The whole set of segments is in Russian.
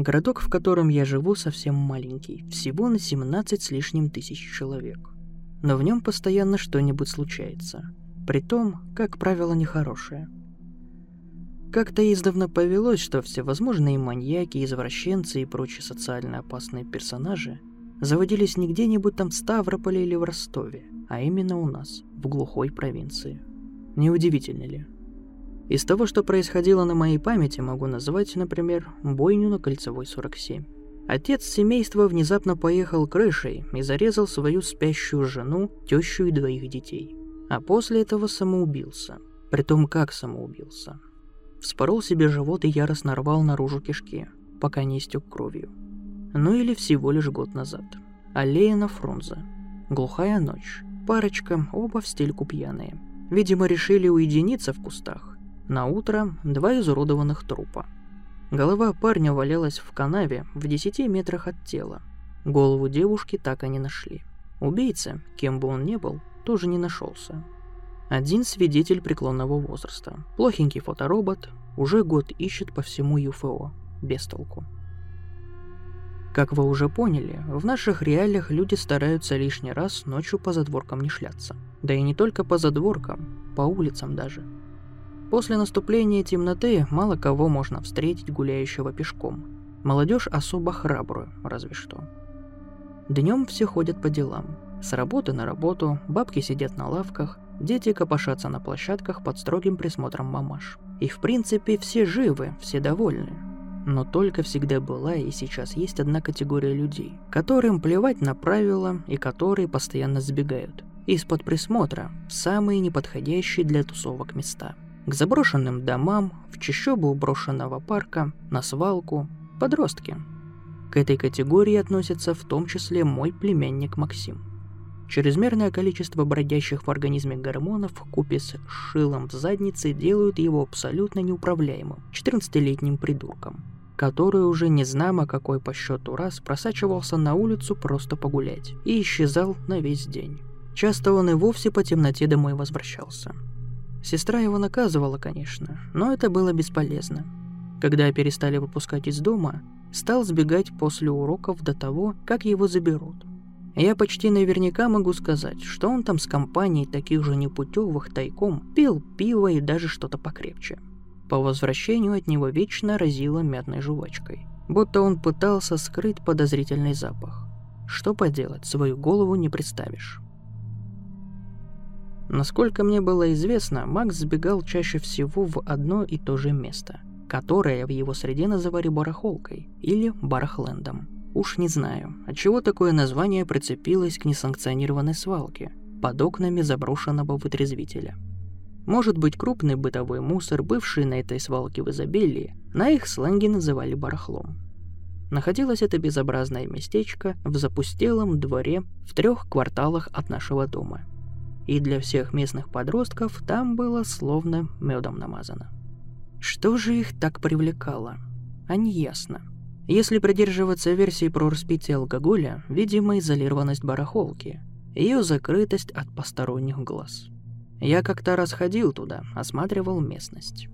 Городок, в котором я живу, совсем маленький, всего на 17 с лишним тысяч человек. Но в нем постоянно что-нибудь случается. Притом, как правило, нехорошее. Как-то издавна повелось, что всевозможные маньяки, извращенцы и прочие социально опасные персонажи заводились не где-нибудь там в Ставрополе или в Ростове, а именно у нас, в глухой провинции. Неудивительно ли? Из того, что происходило на моей памяти, могу назвать, например, бойню на Кольцевой 47. Отец семейства внезапно поехал крышей и зарезал свою спящую жену, тещу и двоих детей. А после этого самоубился. Притом как самоубился? Вспорол себе живот и яростно рвал наружу кишки, пока не истек кровью. Ну или всего лишь год назад. Аллея на Фрунзе. Глухая ночь. Парочка, оба в стельку пьяные. Видимо, решили уединиться в кустах на утро два изуродованных трупа. Голова парня валялась в канаве в 10 метрах от тела. Голову девушки так и не нашли. Убийца, кем бы он ни был, тоже не нашелся. Один свидетель преклонного возраста, плохенький фоторобот, уже год ищет по всему ЮФО, без толку. Как вы уже поняли, в наших реалиях люди стараются лишний раз ночью по задворкам не шляться. Да и не только по задворкам, по улицам даже – После наступления темноты мало кого можно встретить гуляющего пешком. Молодежь особо храбрую, разве что. Днем все ходят по делам. С работы на работу, бабки сидят на лавках, дети копошатся на площадках под строгим присмотром мамаш. И в принципе все живы, все довольны. Но только всегда была и сейчас есть одна категория людей, которым плевать на правила и которые постоянно сбегают. Из-под присмотра самые неподходящие для тусовок места – к заброшенным домам, в чащобу брошенного парка, на свалку, подростки. К этой категории относится в том числе мой племянник Максим. Чрезмерное количество бродящих в организме гормонов купе с шилом в заднице делают его абсолютно неуправляемым 14-летним придурком, который уже не знамо какой по счету раз просачивался на улицу просто погулять и исчезал на весь день. Часто он и вовсе по темноте домой возвращался – Сестра его наказывала, конечно, но это было бесполезно. Когда перестали выпускать из дома, стал сбегать после уроков до того, как его заберут. Я почти наверняка могу сказать, что он там с компанией таких же непутевых тайком пил пиво и даже что-то покрепче. По возвращению от него вечно разило мятной жвачкой, будто он пытался скрыть подозрительный запах. Что поделать, свою голову не представишь. Насколько мне было известно, Макс сбегал чаще всего в одно и то же место, которое в его среде называли барахолкой или барахлендом. Уж не знаю, отчего такое название прицепилось к несанкционированной свалке под окнами заброшенного вытрезвителя. Может быть, крупный бытовой мусор, бывший на этой свалке в изобилии, на их сленге называли барахлом. Находилось это безобразное местечко в запустелом дворе в трех кварталах от нашего дома – и для всех местных подростков там было словно медом намазано. Что же их так привлекало? А не ясно. Если придерживаться версии про распитие алкоголя, видимо, изолированность барахолки, ее закрытость от посторонних глаз. Я как-то раз ходил туда, осматривал местность.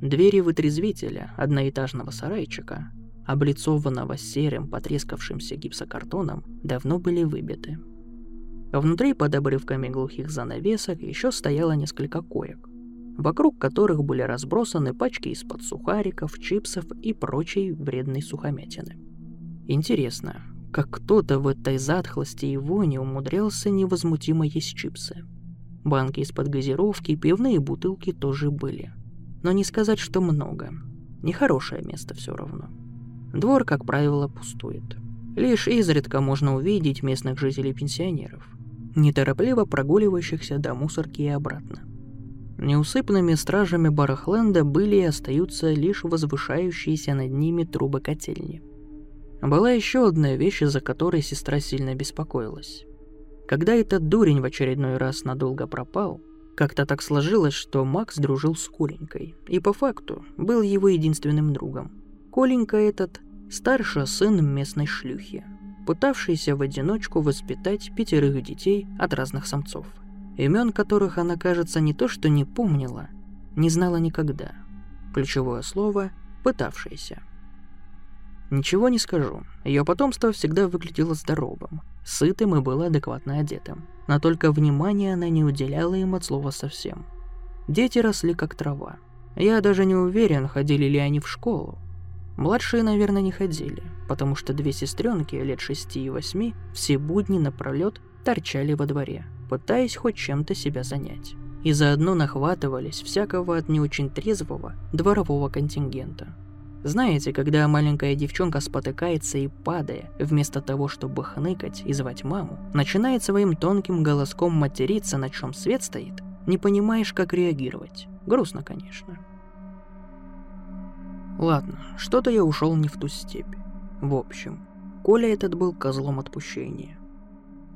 Двери вытрезвителя одноэтажного сарайчика, облицованного серым потрескавшимся гипсокартоном, давно были выбиты – Внутри под обрывками глухих занавесок еще стояло несколько коек, вокруг которых были разбросаны пачки из-под сухариков, чипсов и прочей вредной сухомятины. Интересно, как кто-то в этой затхлости и воне умудрялся невозмутимо есть чипсы. Банки из-под газировки, пивные бутылки тоже были. Но не сказать, что много. Нехорошее место все равно. Двор, как правило, пустует. Лишь изредка можно увидеть местных жителей-пенсионеров неторопливо прогуливающихся до мусорки и обратно. Неусыпными стражами Барахленда были и остаются лишь возвышающиеся над ними трубы котельни. Была еще одна вещь, из-за которой сестра сильно беспокоилась. Когда этот дурень в очередной раз надолго пропал, как-то так сложилось, что Макс дружил с Коленькой, и по факту был его единственным другом. Коленька этот – старший сын местной шлюхи, пытавшийся в одиночку воспитать пятерых детей от разных самцов, имен которых она, кажется, не то что не помнила, не знала никогда. Ключевое слово – «пытавшийся». Ничего не скажу, ее потомство всегда выглядело здоровым, сытым и было адекватно одетым. Но только внимания она не уделяла им от слова совсем. Дети росли как трава. Я даже не уверен, ходили ли они в школу. Младшие, наверное, не ходили, потому что две сестренки лет шести и восьми все будни напролет торчали во дворе, пытаясь хоть чем-то себя занять. И заодно нахватывались всякого от не очень трезвого дворового контингента. Знаете, когда маленькая девчонка спотыкается и падая, вместо того, чтобы хныкать и звать маму, начинает своим тонким голоском материться, на чем свет стоит, не понимаешь, как реагировать. Грустно, конечно. Ладно, что-то я ушел не в ту степь. В общем, Коля этот был козлом отпущения.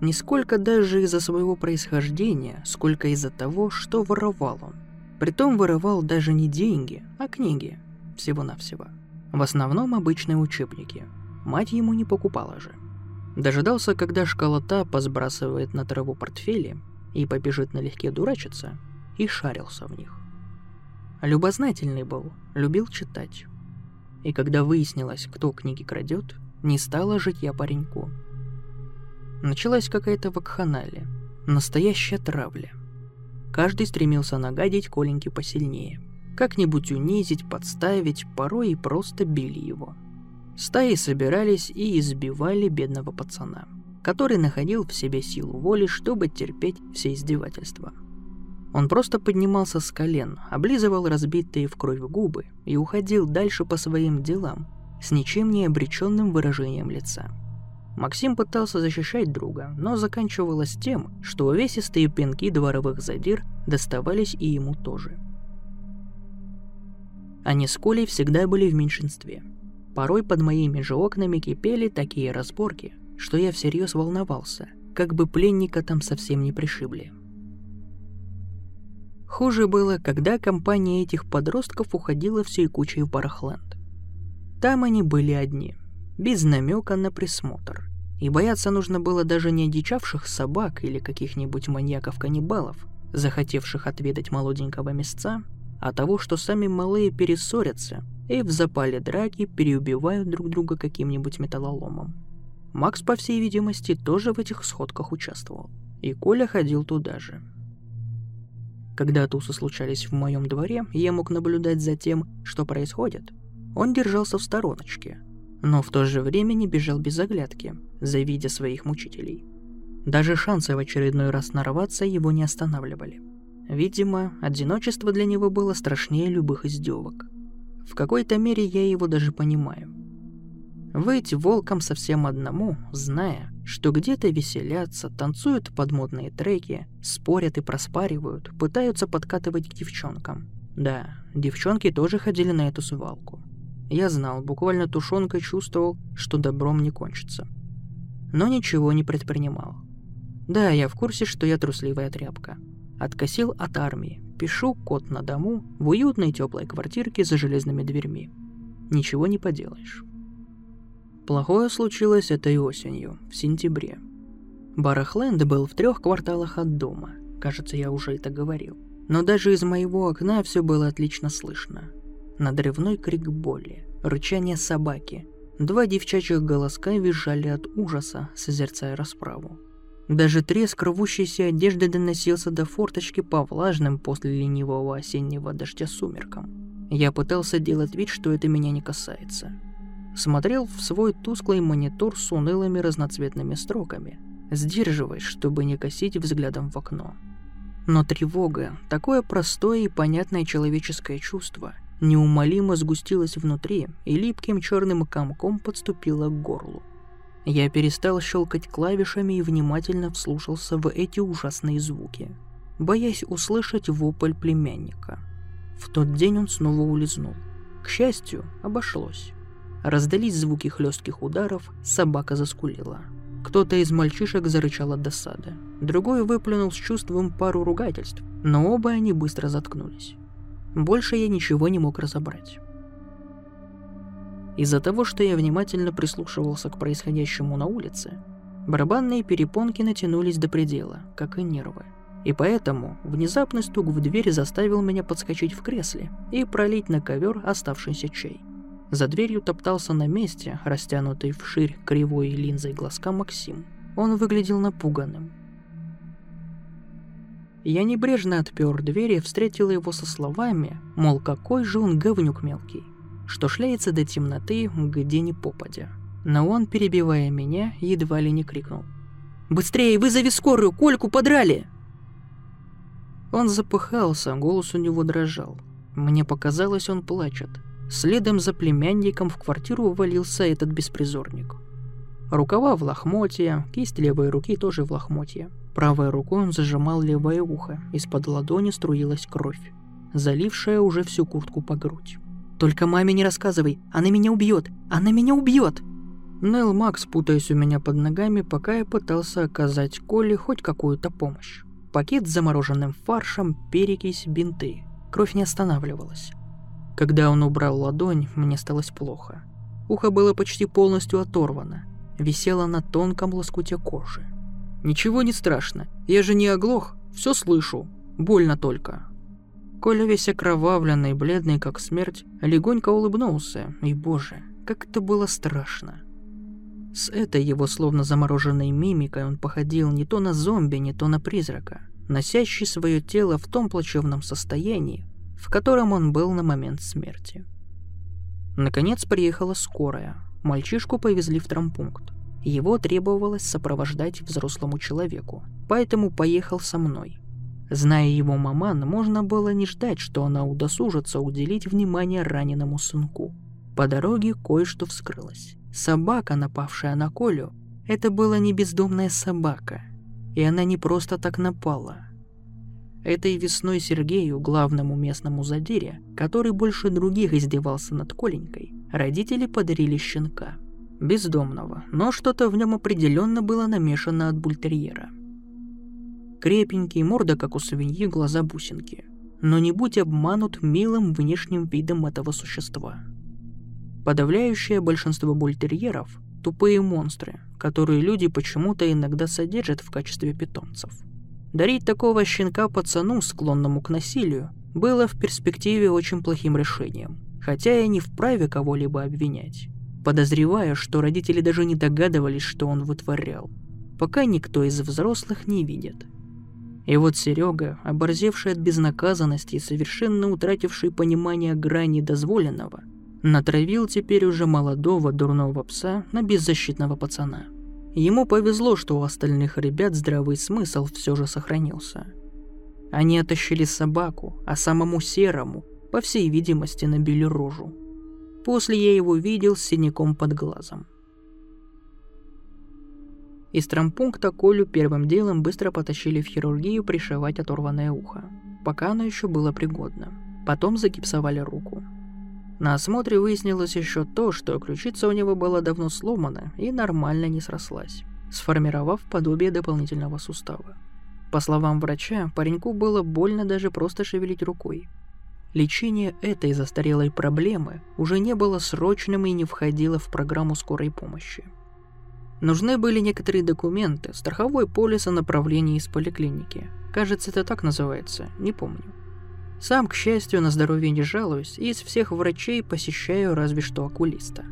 Не сколько даже из-за своего происхождения, сколько из-за того, что воровал он. Притом воровал даже не деньги, а книги. Всего-навсего. В основном обычные учебники. Мать ему не покупала же. Дожидался, когда школота посбрасывает на траву портфели и побежит налегке дурачиться, и шарился в них. Любознательный был, любил читать. И когда выяснилось, кто книги крадет, не стало жить я пареньку. Началась какая-то вакханалия, настоящая травля. Каждый стремился нагадить Коленьке посильнее. Как-нибудь унизить, подставить, порой и просто били его. Стаи собирались и избивали бедного пацана, который находил в себе силу воли, чтобы терпеть все издевательства – он просто поднимался с колен, облизывал разбитые в кровь губы и уходил дальше по своим делам с ничем не обреченным выражением лица. Максим пытался защищать друга, но заканчивалось тем, что увесистые пинки дворовых задир доставались и ему тоже. Они с Колей всегда были в меньшинстве. Порой под моими же окнами кипели такие разборки, что я всерьез волновался, как бы пленника там совсем не пришибли. Хуже было, когда компания этих подростков уходила всей кучей в Барахленд. Там они были одни, без намека на присмотр. И бояться нужно было даже не одичавших собак или каких-нибудь маньяков-каннибалов, захотевших отведать молоденького мясца, а того, что сами малые перессорятся и в запале драки переубивают друг друга каким-нибудь металлоломом. Макс, по всей видимости, тоже в этих сходках участвовал. И Коля ходил туда же. Когда тусы случались в моем дворе, я мог наблюдать за тем, что происходит. Он держался в стороночке, но в то же время не бежал без оглядки, завидя своих мучителей. Даже шансы в очередной раз нарваться его не останавливали. Видимо, одиночество для него было страшнее любых издевок. В какой-то мере я его даже понимаю. Выйти волком совсем одному, зная, что где-то веселятся, танцуют под модные треки, спорят и проспаривают, пытаются подкатывать к девчонкам. Да, девчонки тоже ходили на эту свалку. Я знал, буквально тушенкой чувствовал, что добром не кончится. Но ничего не предпринимал. Да, я в курсе, что я трусливая тряпка. Откосил от армии, пишу код на дому в уютной теплой квартирке за железными дверьми. Ничего не поделаешь. Плохое случилось этой осенью, в сентябре. Барахленд был в трех кварталах от дома. Кажется, я уже это говорил. Но даже из моего окна все было отлично слышно. Надрывной крик боли, рычание собаки. Два девчачьих голоска визжали от ужаса, созерцая расправу. Даже треск рвущейся одежды доносился до форточки по влажным после ленивого осеннего дождя сумеркам. Я пытался делать вид, что это меня не касается смотрел в свой тусклый монитор с унылыми разноцветными строками, сдерживаясь, чтобы не косить взглядом в окно. Но тревога, такое простое и понятное человеческое чувство, неумолимо сгустилось внутри и липким черным комком подступило к горлу. Я перестал щелкать клавишами и внимательно вслушался в эти ужасные звуки, боясь услышать вопль племянника. В тот день он снова улизнул. К счастью, обошлось. Раздались звуки хлестких ударов, собака заскулила. Кто-то из мальчишек зарычал от досады. Другой выплюнул с чувством пару ругательств, но оба они быстро заткнулись. Больше я ничего не мог разобрать. Из-за того, что я внимательно прислушивался к происходящему на улице, барабанные перепонки натянулись до предела, как и нервы. И поэтому внезапный стук в дверь заставил меня подскочить в кресле и пролить на ковер оставшийся чай. За дверью топтался на месте, растянутый вширь кривой линзой глазка Максим. Он выглядел напуганным. Я небрежно отпер дверь и встретил его со словами, мол, какой же он говнюк мелкий, что шляется до темноты, где ни попадя. Но он, перебивая меня, едва ли не крикнул. «Быстрее, вызови скорую, Кольку подрали!» Он запыхался, голос у него дрожал. Мне показалось, он плачет. Следом за племянником в квартиру ввалился этот беспризорник. Рукава в лохмотье, кисть левой руки тоже в лохмотье. Правой рукой он зажимал левое ухо, из-под ладони струилась кровь, залившая уже всю куртку по грудь. «Только маме не рассказывай, она меня убьет! Она меня убьет!» Нел Макс, путаясь у меня под ногами, пока я пытался оказать Коле хоть какую-то помощь. Пакет с замороженным фаршем, перекись, бинты. Кровь не останавливалась. Когда он убрал ладонь, мне сталось плохо. Ухо было почти полностью оторвано, висело на тонком лоскуте кожи. «Ничего не страшно, я же не оглох, все слышу, больно только». Коля весь окровавленный, бледный как смерть, легонько улыбнулся, и боже, как это было страшно. С этой его словно замороженной мимикой он походил не то на зомби, не то на призрака, носящий свое тело в том плачевном состоянии, в котором он был на момент смерти. Наконец приехала скорая. Мальчишку повезли в трампункт. Его требовалось сопровождать взрослому человеку, поэтому поехал со мной. Зная его маман, можно было не ждать, что она удосужится уделить внимание раненому сынку. По дороге кое-что вскрылось. Собака, напавшая на Колю, это была не бездомная собака. И она не просто так напала. Этой весной Сергею, главному местному задире, который больше других издевался над Коленькой, родители подарили щенка. Бездомного, но что-то в нем определенно было намешано от бультерьера. Крепенький, морда как у свиньи, глаза бусинки. Но не будь обманут милым внешним видом этого существа – Подавляющее большинство бультерьеров – тупые монстры, которые люди почему-то иногда содержат в качестве питомцев. Дарить такого щенка пацану, склонному к насилию, было в перспективе очень плохим решением, хотя я не вправе кого-либо обвинять. Подозреваю, что родители даже не догадывались, что он вытворял, пока никто из взрослых не видит. И вот Серега, оборзевший от безнаказанности и совершенно утративший понимание грани дозволенного – натравил теперь уже молодого дурного пса на беззащитного пацана. Ему повезло, что у остальных ребят здравый смысл все же сохранился. Они оттащили собаку, а самому серому, по всей видимости, набили рожу. После я его видел с синяком под глазом. Из трампункта Колю первым делом быстро потащили в хирургию пришивать оторванное ухо, пока оно еще было пригодно. Потом загипсовали руку. На осмотре выяснилось еще то, что ключица у него была давно сломана и нормально не срослась, сформировав подобие дополнительного сустава. По словам врача, пареньку было больно даже просто шевелить рукой. Лечение этой застарелой проблемы уже не было срочным и не входило в программу скорой помощи. Нужны были некоторые документы, страховой полис о направлении из поликлиники. Кажется, это так называется, не помню. Сам, к счастью, на здоровье не жалуюсь, и из всех врачей посещаю разве что окулиста.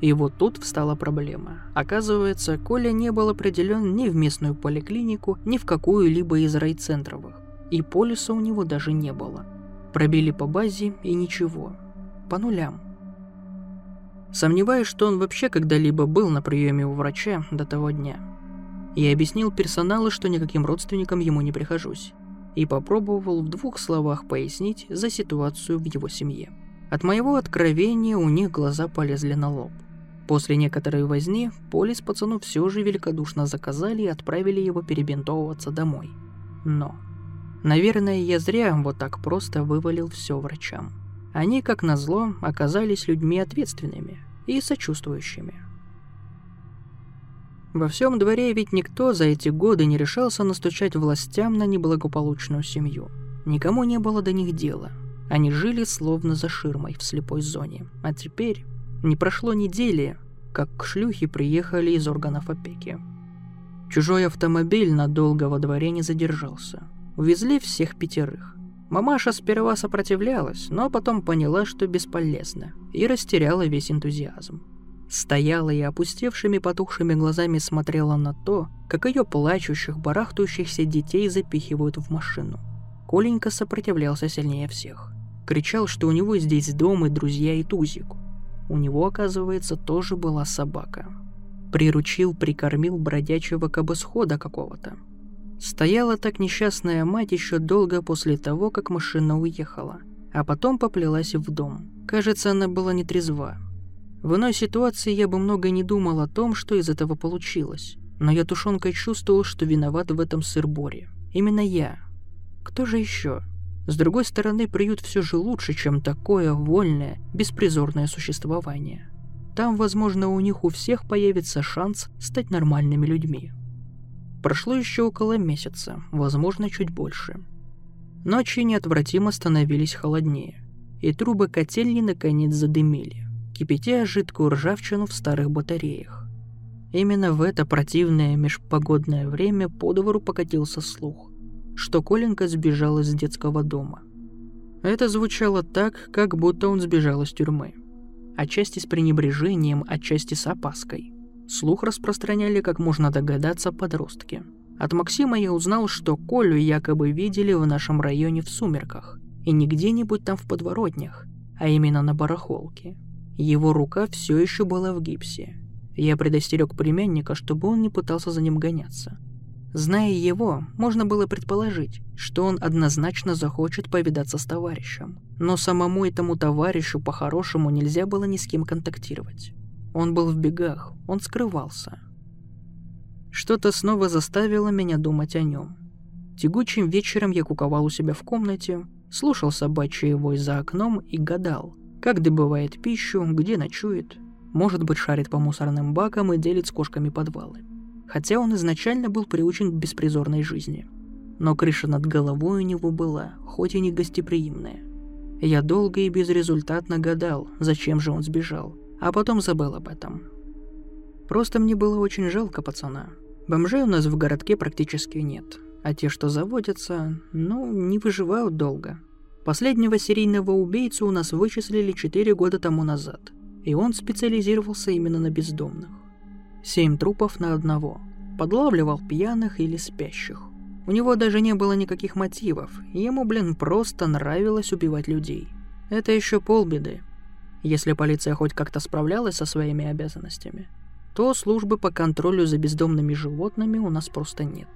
И вот тут встала проблема. Оказывается, Коля не был определен ни в местную поликлинику, ни в какую-либо из райцентровых. И полиса у него даже не было. Пробили по базе и ничего. По нулям. Сомневаюсь, что он вообще когда-либо был на приеме у врача до того дня. Я объяснил персоналу, что никаким родственникам ему не прихожусь и попробовал в двух словах пояснить за ситуацию в его семье. От моего откровения у них глаза полезли на лоб. После некоторой возни полис пацану все же великодушно заказали и отправили его перебинтовываться домой. Но, наверное, я зря вот так просто вывалил все врачам. Они, как назло, оказались людьми ответственными и сочувствующими – во всем дворе ведь никто за эти годы не решался настучать властям на неблагополучную семью. Никому не было до них дела. Они жили словно за ширмой в слепой зоне. А теперь не прошло недели, как к шлюхе приехали из органов опеки. Чужой автомобиль надолго во дворе не задержался. Увезли всех пятерых. Мамаша сперва сопротивлялась, но потом поняла, что бесполезно, и растеряла весь энтузиазм. Стояла и опустевшими потухшими глазами смотрела на то, как ее плачущих, барахтающихся детей запихивают в машину. Коленька сопротивлялся сильнее всех. Кричал, что у него здесь дом и друзья и тузик. У него, оказывается, тоже была собака. Приручил, прикормил бродячего кабосхода какого-то. Стояла так несчастная мать еще долго после того, как машина уехала, а потом поплелась в дом. Кажется, она была нетрезва. В иной ситуации я бы много не думал о том, что из этого получилось. Но я тушенкой чувствовал, что виноват в этом сыр-боре. Именно я. Кто же еще? С другой стороны, приют все же лучше, чем такое вольное, беспризорное существование. Там, возможно, у них у всех появится шанс стать нормальными людьми. Прошло еще около месяца, возможно, чуть больше. Ночи неотвратимо становились холоднее, и трубы котельни наконец задымили, кипятя жидкую ржавчину в старых батареях. Именно в это противное межпогодное время по двору покатился слух, что Коленька сбежал из детского дома. Это звучало так, как будто он сбежал из тюрьмы. Отчасти с пренебрежением, отчасти с опаской – Слух распространяли, как можно догадаться, подростки. От Максима я узнал, что Колю якобы видели в нашем районе в сумерках. И не где-нибудь там в подворотнях, а именно на барахолке. Его рука все еще была в гипсе. Я предостерег племянника, чтобы он не пытался за ним гоняться. Зная его, можно было предположить, что он однозначно захочет повидаться с товарищем. Но самому этому товарищу по-хорошему нельзя было ни с кем контактировать. Он был в бегах, он скрывался. Что-то снова заставило меня думать о нем. Тягучим вечером я куковал у себя в комнате, слушал собачий вой за окном и гадал, как добывает пищу, где ночует. Может быть, шарит по мусорным бакам и делит с кошками подвалы. Хотя он изначально был приучен к беспризорной жизни. Но крыша над головой у него была, хоть и не гостеприимная. Я долго и безрезультатно гадал, зачем же он сбежал, а потом забыл об этом. Просто мне было очень жалко пацана. Бомжей у нас в городке практически нет, а те, что заводятся, ну, не выживают долго. Последнего серийного убийцу у нас вычислили 4 года тому назад, и он специализировался именно на бездомных. Семь трупов на одного. Подлавливал пьяных или спящих. У него даже не было никаких мотивов, ему, блин, просто нравилось убивать людей. Это еще полбеды. Если полиция хоть как-то справлялась со своими обязанностями, то службы по контролю за бездомными животными у нас просто нет.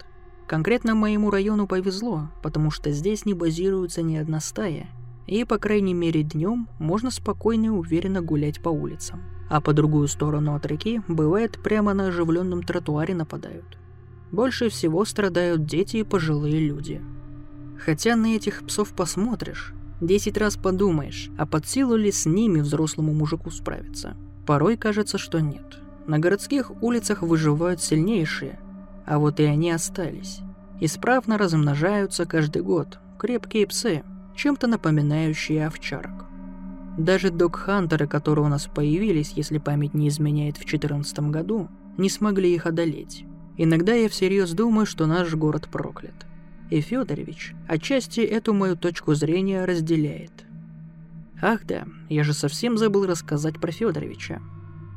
Конкретно моему району повезло, потому что здесь не базируется ни одна стая, и, по крайней мере, днем можно спокойно и уверенно гулять по улицам. А по другую сторону от реки, бывает, прямо на оживленном тротуаре нападают. Больше всего страдают дети и пожилые люди. Хотя на этих псов посмотришь, Десять раз подумаешь, а под силу ли с ними взрослому мужику справиться? Порой кажется, что нет. На городских улицах выживают сильнейшие, а вот и они остались. Исправно размножаются каждый год. Крепкие псы, чем-то напоминающие овчарок. Даже док-хантеры, которые у нас появились, если память не изменяет в 2014 году, не смогли их одолеть. Иногда я всерьез думаю, что наш город проклят – и Федорович отчасти эту мою точку зрения разделяет. Ах да, я же совсем забыл рассказать про Федоровича.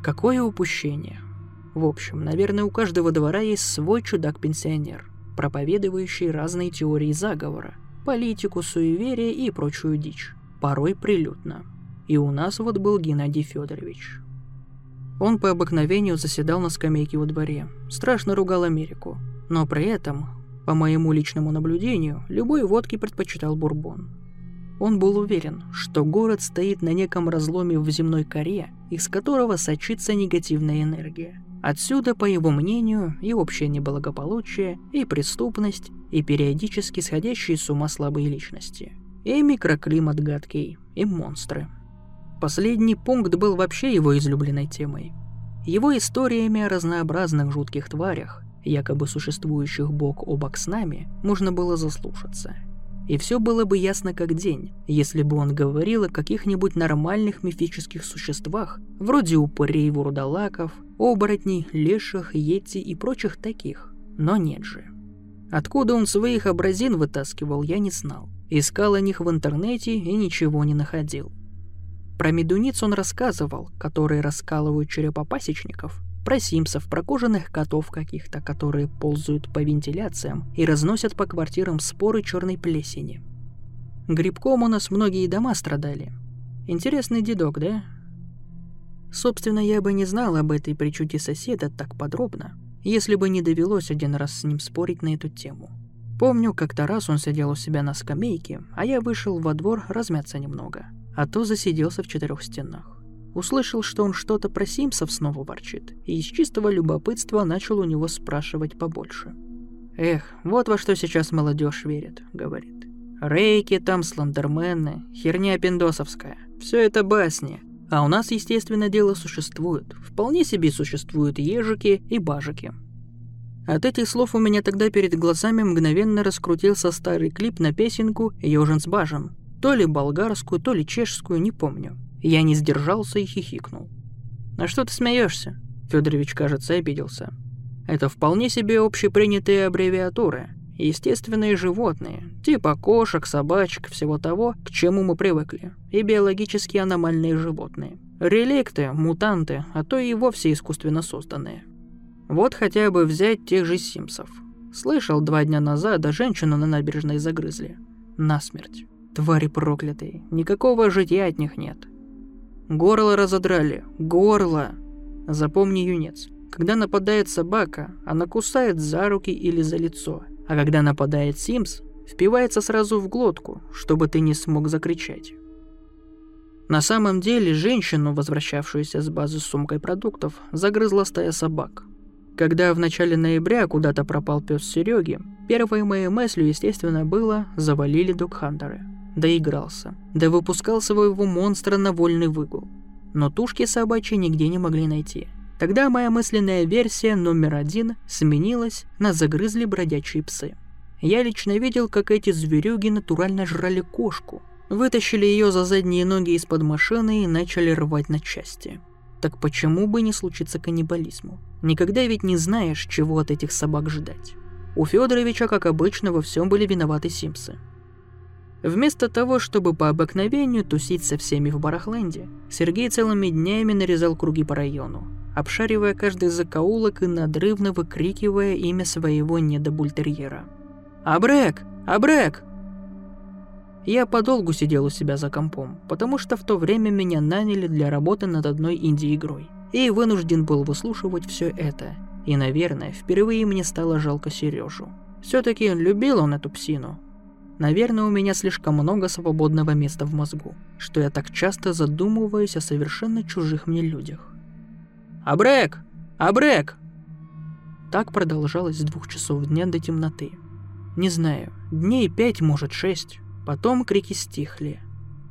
Какое упущение. В общем, наверное, у каждого двора есть свой чудак-пенсионер, проповедующий разные теории заговора, политику, суеверие и прочую дичь, порой прилюдно. И у нас вот был Геннадий Федорович. Он по обыкновению заседал на скамейке во дворе, страшно ругал Америку, но при этом по моему личному наблюдению, любой водки предпочитал бурбон. Он был уверен, что город стоит на неком разломе в земной коре, из которого сочится негативная энергия. Отсюда, по его мнению, и общее неблагополучие, и преступность, и периодически сходящие с ума слабые личности. И микроклимат гадкий, и монстры. Последний пункт был вообще его излюбленной темой. Его историями о разнообразных жутких тварях, якобы существующих бок о бок с нами, можно было заслушаться. И все было бы ясно как день, если бы он говорил о каких-нибудь нормальных мифических существах, вроде упырей, вурдалаков, оборотней, леших, йети и прочих таких. Но нет же. Откуда он своих образин вытаскивал, я не знал. Искал о них в интернете и ничего не находил. Про медуниц он рассказывал, которые раскалывают черепа пасечников, про симсов, про кожаных котов каких-то, которые ползают по вентиляциям и разносят по квартирам споры черной плесени. Грибком у нас многие дома страдали. Интересный дедок, да? Собственно, я бы не знал об этой причуде соседа так подробно, если бы не довелось один раз с ним спорить на эту тему. Помню, как-то раз он сидел у себя на скамейке, а я вышел во двор размяться немного, а то засиделся в четырех стенах. Услышал, что он что-то про Симсов снова ворчит, и из чистого любопытства начал у него спрашивать побольше. «Эх, вот во что сейчас молодежь верит», — говорит. «Рейки там, слендермены, херня пиндосовская. Все это басни. А у нас, естественно, дело существует. Вполне себе существуют ежики и бажики. От этих слов у меня тогда перед глазами мгновенно раскрутился старый клип на песенку «Ёжин с бажен». То ли болгарскую, то ли чешскую, не помню. Я не сдержался и хихикнул. «А что ты смеешься? Федорович, кажется, обиделся. «Это вполне себе общепринятые аббревиатуры. Естественные животные, типа кошек, собачек, всего того, к чему мы привыкли, и биологически аномальные животные. Реликты, мутанты, а то и вовсе искусственно созданные. Вот хотя бы взять тех же Симсов. Слышал, два дня назад, женщину на набережной загрызли. Насмерть. Твари проклятые. Никакого жития от них нет. Горло разодрали. Горло! Запомни, юнец. Когда нападает собака, она кусает за руки или за лицо – а когда нападает Симс, впивается сразу в глотку, чтобы ты не смог закричать. На самом деле, женщину, возвращавшуюся с базы с сумкой продуктов, загрызла стая собак. Когда в начале ноября куда-то пропал пес Сереги, первой моей мыслью, естественно, было «завалили докхантеры». Доигрался. Да выпускал своего монстра на вольный выгул. Но тушки собачьи нигде не могли найти – Тогда моя мысленная версия номер один сменилась на загрызли бродячие псы. Я лично видел, как эти зверюги натурально жрали кошку, вытащили ее за задние ноги из-под машины и начали рвать на части. Так почему бы не случиться каннибализму? Никогда ведь не знаешь, чего от этих собак ждать. У Федоровича, как обычно, во всем были виноваты Симсы. Вместо того, чтобы по обыкновению тусить со всеми в Барахленде, Сергей целыми днями нарезал круги по району, обшаривая каждый закоулок и надрывно выкрикивая имя своего недобультерьера. «Абрек! Абрек!» Я подолгу сидел у себя за компом, потому что в то время меня наняли для работы над одной инди-игрой. И вынужден был выслушивать все это. И, наверное, впервые мне стало жалко Сережу. Все-таки любил он эту псину, Наверное, у меня слишком много свободного места в мозгу, что я так часто задумываюсь о совершенно чужих мне людях. «Абрек! Абрек!» Так продолжалось с двух часов дня до темноты. Не знаю, дней пять, может шесть. Потом крики стихли.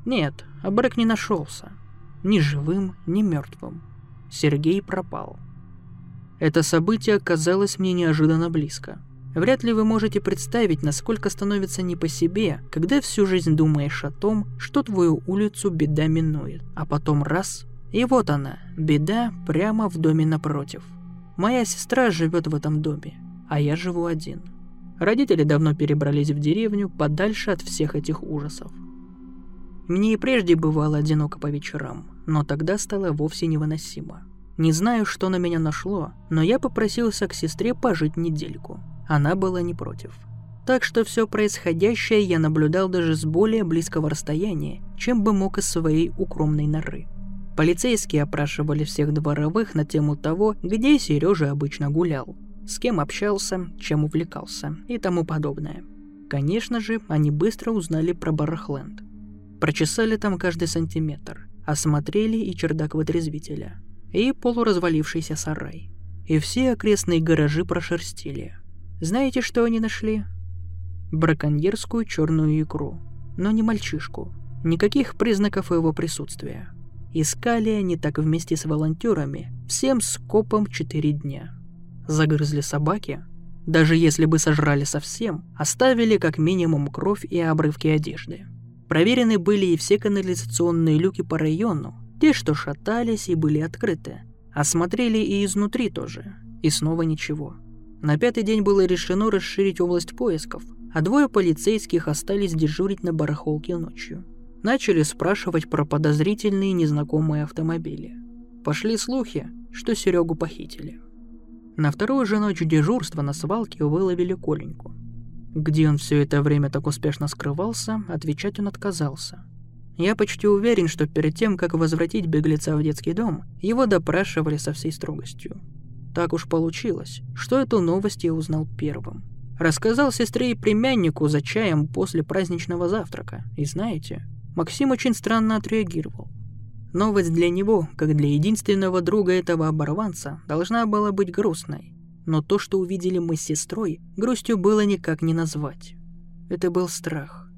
Нет, Абрек не нашелся. Ни живым, ни мертвым. Сергей пропал. Это событие оказалось мне неожиданно близко. Вряд ли вы можете представить, насколько становится не по себе, когда всю жизнь думаешь о том, что твою улицу беда минует, а потом раз – и вот она, беда прямо в доме напротив. Моя сестра живет в этом доме, а я живу один. Родители давно перебрались в деревню, подальше от всех этих ужасов. Мне и прежде бывало одиноко по вечерам, но тогда стало вовсе невыносимо. Не знаю, что на меня нашло, но я попросился к сестре пожить недельку – она была не против. Так что все происходящее я наблюдал даже с более близкого расстояния, чем бы мог из своей укромной норы. Полицейские опрашивали всех дворовых на тему того, где Сережа обычно гулял, с кем общался, чем увлекался и тому подобное. Конечно же, они быстро узнали про Барахленд. Прочесали там каждый сантиметр, осмотрели и чердак вытрезвителя, и полуразвалившийся сарай. И все окрестные гаражи прошерстили – знаете, что они нашли? Браконьерскую черную икру. Но не мальчишку. Никаких признаков его присутствия. Искали они так вместе с волонтерами всем скопом четыре дня. Загрызли собаки. Даже если бы сожрали совсем, оставили как минимум кровь и обрывки одежды. Проверены были и все канализационные люки по району, те, что шатались и были открыты. Осмотрели и изнутри тоже. И снова ничего. На пятый день было решено расширить область поисков, а двое полицейских остались дежурить на барахолке ночью. Начали спрашивать про подозрительные незнакомые автомобили. Пошли слухи, что Серегу похитили. На вторую же ночь дежурства на свалке выловили Коленьку. Где он все это время так успешно скрывался, отвечать он отказался. Я почти уверен, что перед тем, как возвратить беглеца в детский дом, его допрашивали со всей строгостью. Так уж получилось, что эту новость я узнал первым. Рассказал сестре и племяннику за чаем после праздничного завтрака. И знаете, Максим очень странно отреагировал. Новость для него, как для единственного друга этого оборванца, должна была быть грустной. Но то, что увидели мы с сестрой, грустью было никак не назвать. Это был страх.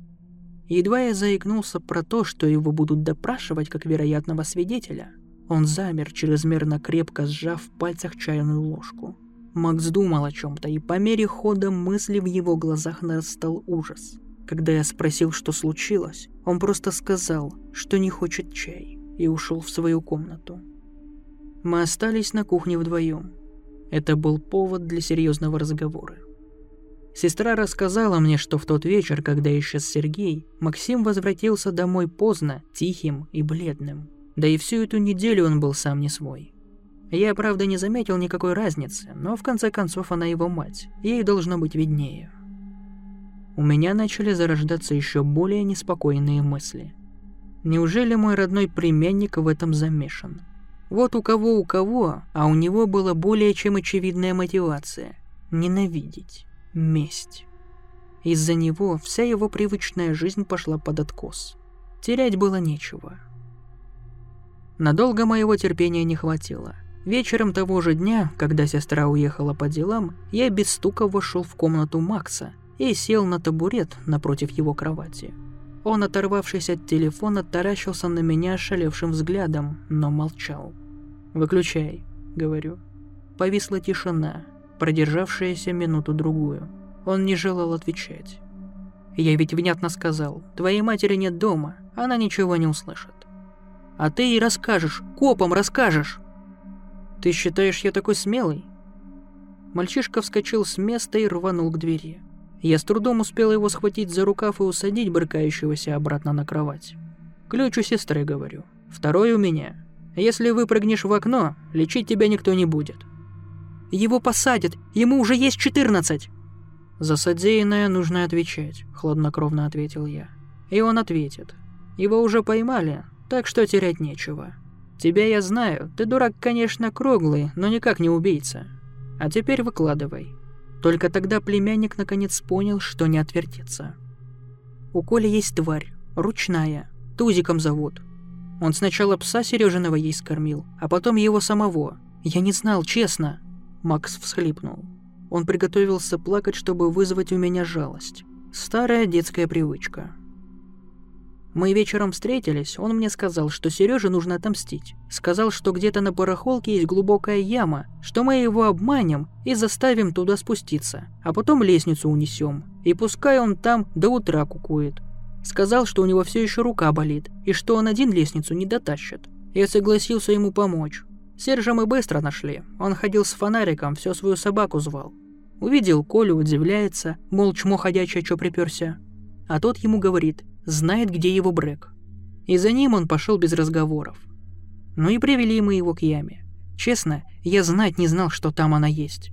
Едва я заикнулся про то, что его будут допрашивать как вероятного свидетеля, он замер, чрезмерно крепко сжав в пальцах чайную ложку. Макс думал о чем-то, и по мере хода мысли в его глазах нарастал ужас. Когда я спросил, что случилось, он просто сказал, что не хочет чай и ушел в свою комнату. Мы остались на кухне вдвоем. Это был повод для серьезного разговора. Сестра рассказала мне, что в тот вечер, когда исчез Сергей, Максим возвратился домой поздно, тихим и бледным. Да и всю эту неделю он был сам не свой. Я, правда, не заметил никакой разницы, но в конце концов она его мать, ей должно быть виднее. У меня начали зарождаться еще более неспокойные мысли. Неужели мой родной племянник в этом замешан? Вот у кого у кого, а у него была более чем очевидная мотивация – ненавидеть, месть. Из-за него вся его привычная жизнь пошла под откос. Терять было нечего. Надолго моего терпения не хватило. Вечером того же дня, когда сестра уехала по делам, я без стука вошел в комнату Макса и сел на табурет напротив его кровати – он, оторвавшись от телефона, таращился на меня ошалевшим взглядом, но молчал. «Выключай», — говорю. Повисла тишина, продержавшаяся минуту-другую. Он не желал отвечать. Я ведь внятно сказал, твоей матери нет дома, она ничего не услышит. А ты ей расскажешь, копом расскажешь. Ты считаешь, я такой смелый? Мальчишка вскочил с места и рванул к двери. Я с трудом успел его схватить за рукав и усадить брыкающегося обратно на кровать. Ключ у сестры, говорю. Второй у меня. Если выпрыгнешь в окно, лечить тебя никто не будет. Его посадят, ему уже есть 14. За содеянное нужно отвечать, хладнокровно ответил я. И он ответит. Его уже поймали, так что терять нечего. Тебя я знаю, ты дурак, конечно, круглый, но никак не убийца. А теперь выкладывай. Только тогда племянник наконец понял, что не отвертится. У Коли есть тварь, ручная, Тузиком зовут. Он сначала пса Сережиного ей скормил, а потом его самого. Я не знал, честно. Макс всхлипнул. Он приготовился плакать, чтобы вызвать у меня жалость. Старая детская привычка. Мы вечером встретились, он мне сказал, что Сереже нужно отомстить. Сказал, что где-то на барахолке есть глубокая яма, что мы его обманем и заставим туда спуститься, а потом лестницу унесем. И пускай он там до утра кукует. Сказал, что у него все еще рука болит, и что он один лестницу не дотащит. Я согласился ему помочь. Сержа мы быстро нашли. Он ходил с фонариком, все свою собаку звал. Увидел Колю, удивляется, мол, чмо ходячее, чё приперся. А тот ему говорит, знает, где его Брэк. И за ним он пошел без разговоров. Ну и привели мы его к яме. Честно, я знать не знал, что там она есть.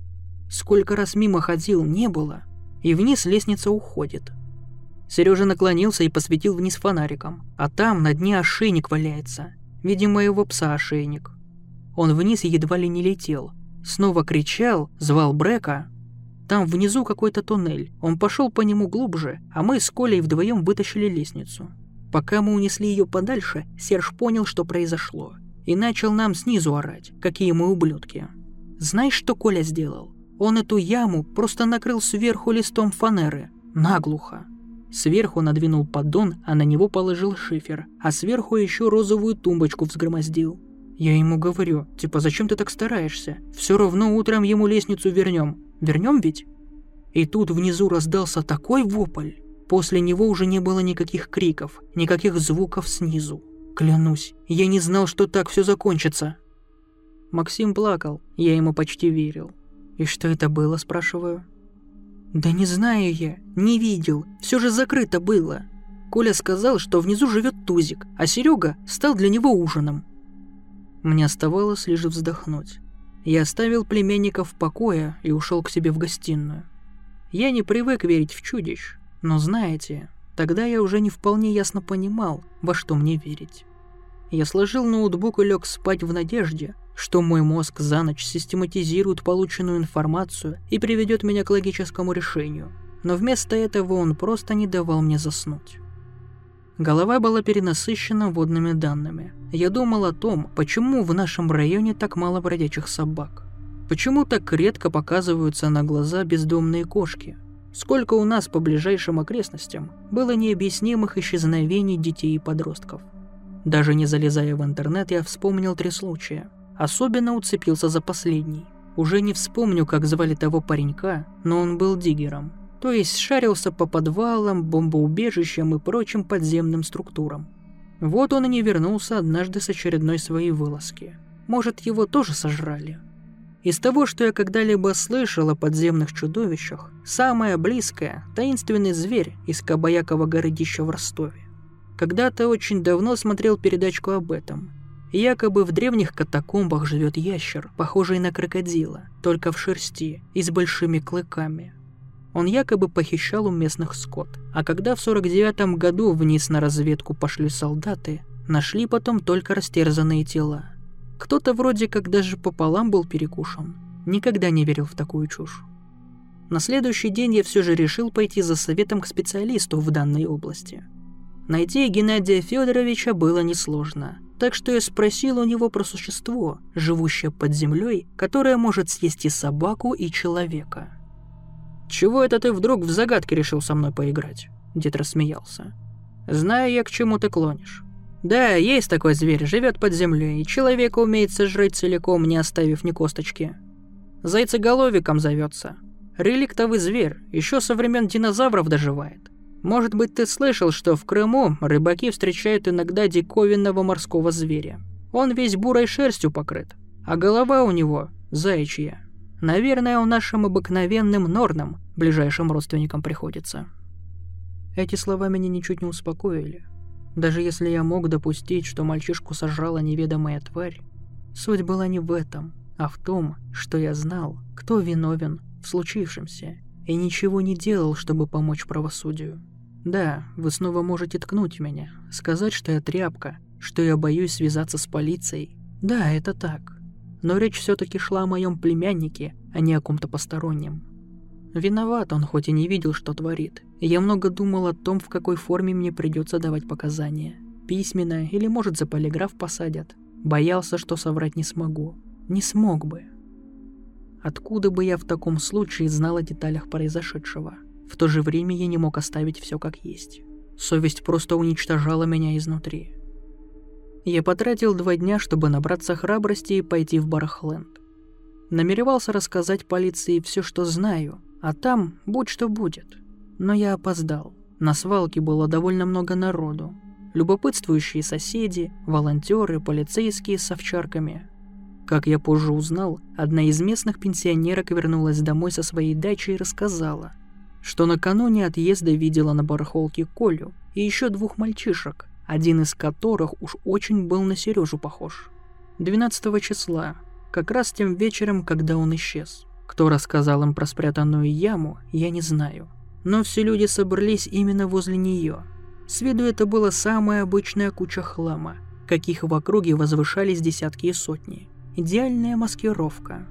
Сколько раз мимо ходил, не было. И вниз лестница уходит. Сережа наклонился и посветил вниз фонариком. А там на дне ошейник валяется. Видимо, его пса ошейник. Он вниз едва ли не летел. Снова кричал, звал Брека, там внизу какой-то туннель. Он пошел по нему глубже, а мы с Колей вдвоем вытащили лестницу. Пока мы унесли ее подальше, Серж понял, что произошло. И начал нам снизу орать, какие мы ублюдки. Знаешь, что Коля сделал? Он эту яму просто накрыл сверху листом фанеры. Наглухо. Сверху надвинул поддон, а на него положил шифер, а сверху еще розовую тумбочку взгромоздил. Я ему говорю, типа, зачем ты так стараешься? Все равно утром ему лестницу вернем. Вернем ведь? И тут внизу раздался такой вопль. После него уже не было никаких криков, никаких звуков снизу. Клянусь, я не знал, что так все закончится. Максим плакал, я ему почти верил. И что это было, спрашиваю? «Да не знаю я, не видел, все же закрыто было». Коля сказал, что внизу живет Тузик, а Серега стал для него ужином. Мне оставалось лишь вздохнуть. Я оставил племянника в покое и ушел к себе в гостиную. Я не привык верить в чудищ, но знаете, тогда я уже не вполне ясно понимал, во что мне верить. Я сложил ноутбук и лег спать в надежде, что мой мозг за ночь систематизирует полученную информацию и приведет меня к логическому решению. Но вместо этого он просто не давал мне заснуть. Голова была перенасыщена водными данными. Я думал о том, почему в нашем районе так мало бродячих собак. Почему так редко показываются на глаза бездомные кошки? Сколько у нас по ближайшим окрестностям было необъяснимых исчезновений детей и подростков? Даже не залезая в интернет, я вспомнил три случая. Особенно уцепился за последний. Уже не вспомню, как звали того паренька, но он был диггером – то есть шарился по подвалам, бомбоубежищам и прочим подземным структурам. Вот он и не вернулся однажды с очередной своей вылазки. Может, его тоже сожрали? Из того, что я когда-либо слышал о подземных чудовищах, самое близкое – таинственный зверь из Кабаякова городища в Ростове. Когда-то очень давно смотрел передачку об этом. Якобы в древних катакомбах живет ящер, похожий на крокодила, только в шерсти и с большими клыками – он якобы похищал у местных скот. А когда в 49 году вниз на разведку пошли солдаты, нашли потом только растерзанные тела. Кто-то вроде как даже пополам был перекушен. Никогда не верил в такую чушь. На следующий день я все же решил пойти за советом к специалисту в данной области. Найти Геннадия Федоровича было несложно, так что я спросил у него про существо, живущее под землей, которое может съесть и собаку, и человека. «Чего это ты вдруг в загадки решил со мной поиграть?» Дед рассмеялся. «Знаю я, к чему ты клонишь. Да, есть такой зверь, живет под землей, и человека умеет сожрать целиком, не оставив ни косточки. Зайцеголовиком зовется. Реликтовый зверь, еще со времен динозавров доживает. Может быть, ты слышал, что в Крыму рыбаки встречают иногда диковинного морского зверя. Он весь бурой шерстью покрыт, а голова у него заячья. Наверное, он нашим обыкновенным норнам, ближайшим родственникам, приходится. Эти слова меня ничуть не успокоили. Даже если я мог допустить, что мальчишку сожрала неведомая тварь, суть была не в этом, а в том, что я знал, кто виновен в случившемся, и ничего не делал, чтобы помочь правосудию. Да, вы снова можете ткнуть меня, сказать, что я тряпка, что я боюсь связаться с полицией. Да, это так но речь все-таки шла о моем племяннике, а не о ком-то постороннем. Виноват он, хоть и не видел, что творит. Я много думал о том, в какой форме мне придется давать показания. Письменно или, может, за полиграф посадят. Боялся, что соврать не смогу. Не смог бы. Откуда бы я в таком случае знал о деталях произошедшего? В то же время я не мог оставить все как есть. Совесть просто уничтожала меня изнутри. Я потратил два дня, чтобы набраться храбрости и пойти в Барахленд. Намеревался рассказать полиции все, что знаю, а там будь что будет. Но я опоздал. На свалке было довольно много народу. Любопытствующие соседи, волонтеры, полицейские с овчарками. Как я позже узнал, одна из местных пенсионерок вернулась домой со своей дачи и рассказала, что накануне отъезда видела на барахолке Колю и еще двух мальчишек, один из которых уж очень был на Сережу похож. 12 числа, как раз тем вечером, когда он исчез. Кто рассказал им про спрятанную яму, я не знаю. Но все люди собрались именно возле нее. С виду это была самая обычная куча хлама, каких в округе возвышались десятки и сотни. Идеальная маскировка.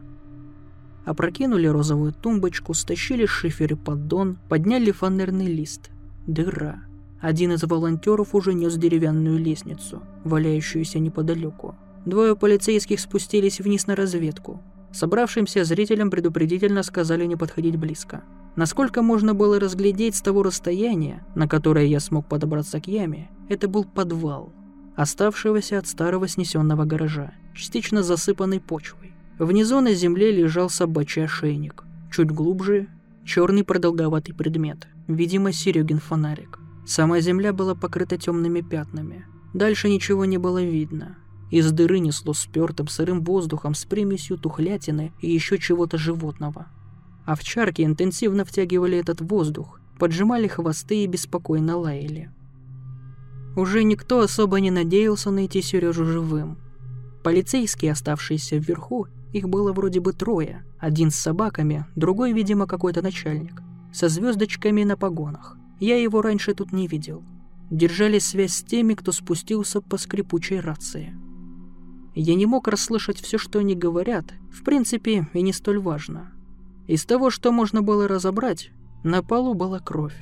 Опрокинули розовую тумбочку, стащили шифер и поддон, подняли фанерный лист. Дыра. Один из волонтеров уже нес деревянную лестницу, валяющуюся неподалеку. Двое полицейских спустились вниз на разведку. Собравшимся зрителям предупредительно сказали не подходить близко. Насколько можно было разглядеть с того расстояния, на которое я смог подобраться к яме, это был подвал, оставшегося от старого снесенного гаража, частично засыпанный почвой. Внизу на земле лежал собачий ошейник. Чуть глубже – черный продолговатый предмет, видимо, Серегин фонарик. Сама земля была покрыта темными пятнами. Дальше ничего не было видно. Из дыры несло спертым сырым воздухом с примесью тухлятины и еще чего-то животного. Овчарки интенсивно втягивали этот воздух, поджимали хвосты и беспокойно лаяли. Уже никто особо не надеялся найти Сережу живым. Полицейские, оставшиеся вверху, их было вроде бы трое. Один с собаками, другой, видимо, какой-то начальник. Со звездочками на погонах. Я его раньше тут не видел. Держали связь с теми, кто спустился по скрипучей рации. Я не мог расслышать все, что они говорят, в принципе, и не столь важно. Из того, что можно было разобрать, на полу была кровь.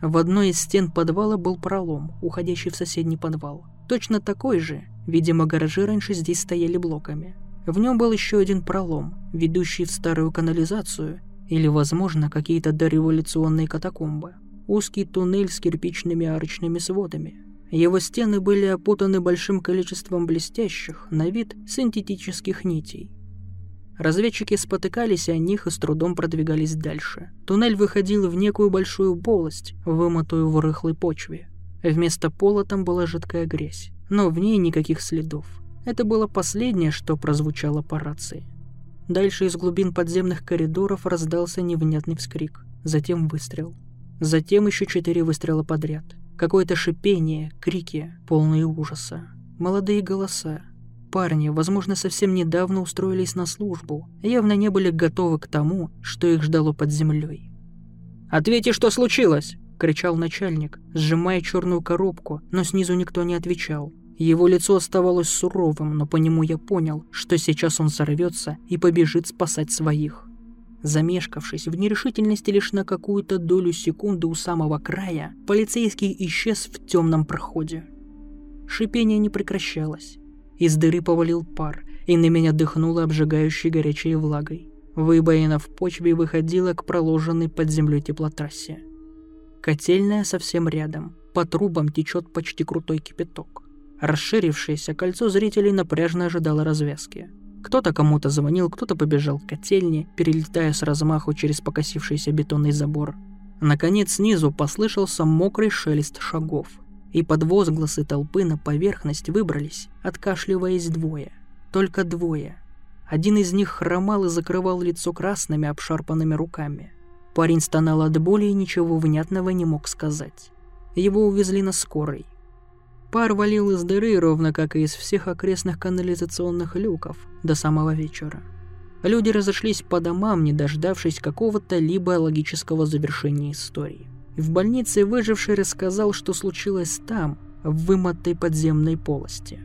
В одной из стен подвала был пролом, уходящий в соседний подвал. Точно такой же, видимо, гаражи раньше здесь стояли блоками. В нем был еще один пролом, ведущий в старую канализацию или, возможно, какие-то дореволюционные катакомбы. Узкий туннель с кирпичными арочными сводами. Его стены были опутаны большим количеством блестящих, на вид, синтетических нитей. Разведчики спотыкались о них и с трудом продвигались дальше. Туннель выходил в некую большую полость, вымытую в рыхлой почве. Вместо пола там была жидкая грязь, но в ней никаких следов. Это было последнее, что прозвучало по рации. Дальше из глубин подземных коридоров раздался невнятный вскрик, затем выстрел. Затем еще четыре выстрела подряд. Какое-то шипение, крики, полные ужаса. Молодые голоса, Парни, возможно, совсем недавно устроились на службу, явно не были готовы к тому, что их ждало под землей. «Ответьте, что случилось!» – кричал начальник, сжимая черную коробку, но снизу никто не отвечал. Его лицо оставалось суровым, но по нему я понял, что сейчас он сорвется и побежит спасать своих. Замешкавшись в нерешительности лишь на какую-то долю секунды у самого края, полицейский исчез в темном проходе. Шипение не прекращалось. Из дыры повалил пар, и на меня дыхнуло обжигающей горячей влагой. Выбоина в почве выходила к проложенной под землей теплотрассе. Котельная совсем рядом. По трубам течет почти крутой кипяток. Расширившееся кольцо зрителей напряжно ожидало развязки. Кто-то кому-то звонил, кто-то побежал к котельне, перелетая с размаху через покосившийся бетонный забор. Наконец снизу послышался мокрый шелест шагов и под возгласы толпы на поверхность выбрались, откашливаясь двое. Только двое. Один из них хромал и закрывал лицо красными обшарпанными руками. Парень стонал от боли и ничего внятного не мог сказать. Его увезли на скорой. Пар валил из дыры, ровно как и из всех окрестных канализационных люков, до самого вечера. Люди разошлись по домам, не дождавшись какого-то либо логического завершения истории. В больнице выживший рассказал, что случилось там, в вымытой подземной полости.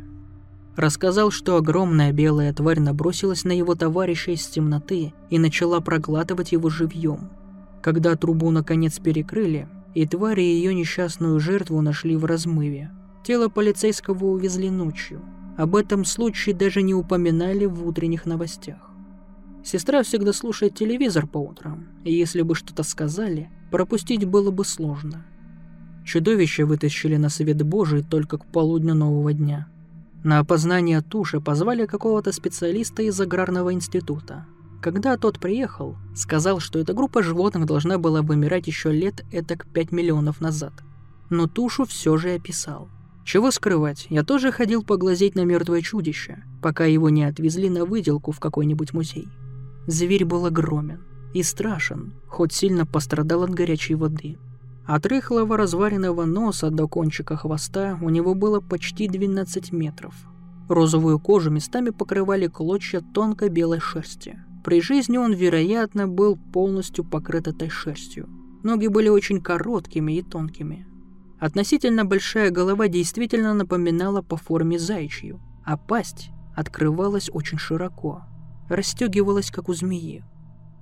Рассказал, что огромная белая тварь набросилась на его товарища из темноты и начала проглатывать его живьем. Когда трубу наконец перекрыли, и твари ее несчастную жертву нашли в размыве. Тело полицейского увезли ночью. Об этом случае даже не упоминали в утренних новостях. Сестра всегда слушает телевизор по утрам, и если бы что-то сказали, пропустить было бы сложно. Чудовище вытащили на свет Божий только к полудню нового дня. На опознание туши позвали какого-то специалиста из аграрного института. Когда тот приехал, сказал, что эта группа животных должна была вымирать еще лет этак 5 миллионов назад. Но тушу все же описал. Чего скрывать, я тоже ходил поглазеть на мертвое чудище, пока его не отвезли на выделку в какой-нибудь музей. Зверь был огромен и страшен, хоть сильно пострадал от горячей воды. От рыхлого разваренного носа до кончика хвоста у него было почти 12 метров. Розовую кожу местами покрывали клочья тонкой белой шерсти. При жизни он, вероятно, был полностью покрыт этой шерстью. Ноги были очень короткими и тонкими. Относительно большая голова действительно напоминала по форме зайчью, а пасть открывалась очень широко – расстегивалась, как у змеи.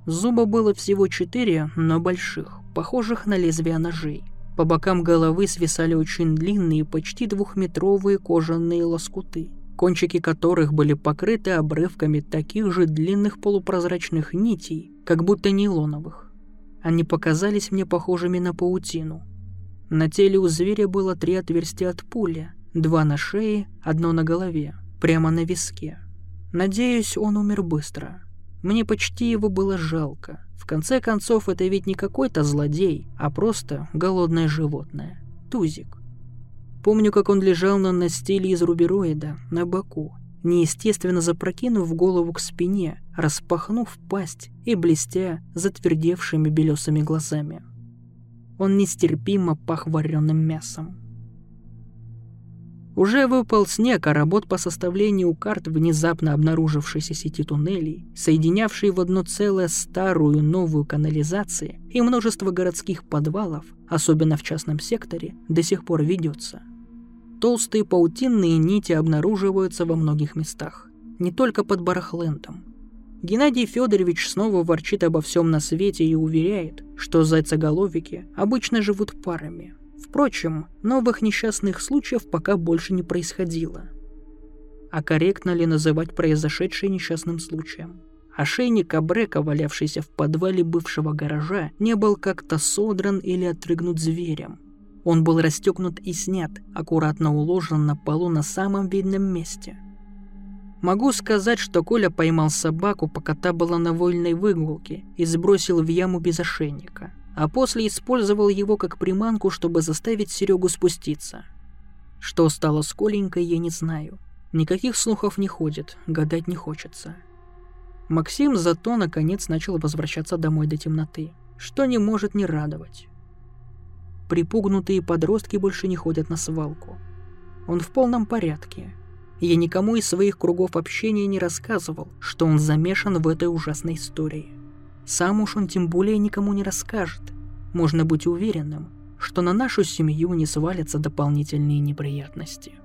Зуба было всего четыре, но больших, похожих на лезвия ножей. По бокам головы свисали очень длинные, почти двухметровые кожаные лоскуты, кончики которых были покрыты обрывками таких же длинных полупрозрачных нитей, как будто нейлоновых. Они показались мне похожими на паутину. На теле у зверя было три отверстия от пули, два на шее, одно на голове, прямо на виске. Надеюсь, он умер быстро. Мне почти его было жалко. В конце концов, это ведь не какой-то злодей, а просто голодное животное. Тузик. Помню, как он лежал на настиле из рубероида, на боку, неестественно запрокинув голову к спине, распахнув пасть и блестя затвердевшими белесыми глазами. Он нестерпимо пах вареным мясом. Уже выпал снег, а работ по составлению карт внезапно обнаружившейся сети туннелей, соединявшей в одно целое старую новую канализацию и множество городских подвалов, особенно в частном секторе, до сих пор ведется. Толстые паутинные нити обнаруживаются во многих местах, не только под Барахлентом. Геннадий Федорович снова ворчит обо всем на свете и уверяет, что зайцеголовики обычно живут парами – Впрочем, новых несчастных случаев пока больше не происходило. А корректно ли называть произошедшее несчастным случаем? Ошейник Абрека, валявшийся в подвале бывшего гаража, не был как-то содран или отрыгнут зверем. Он был расстегнут и снят, аккуратно уложен на полу на самом видном месте. Могу сказать, что Коля поймал собаку, пока та была на вольной выгулке, и сбросил в яму без ошейника – а после использовал его как приманку, чтобы заставить Серегу спуститься. Что стало с Коленькой, я не знаю. Никаких слухов не ходит, гадать не хочется. Максим зато наконец начал возвращаться домой до темноты, что не может не радовать. Припугнутые подростки больше не ходят на свалку. Он в полном порядке. Я никому из своих кругов общения не рассказывал, что он замешан в этой ужасной истории. Сам уж он тем более никому не расскажет. Можно быть уверенным, что на нашу семью не свалятся дополнительные неприятности.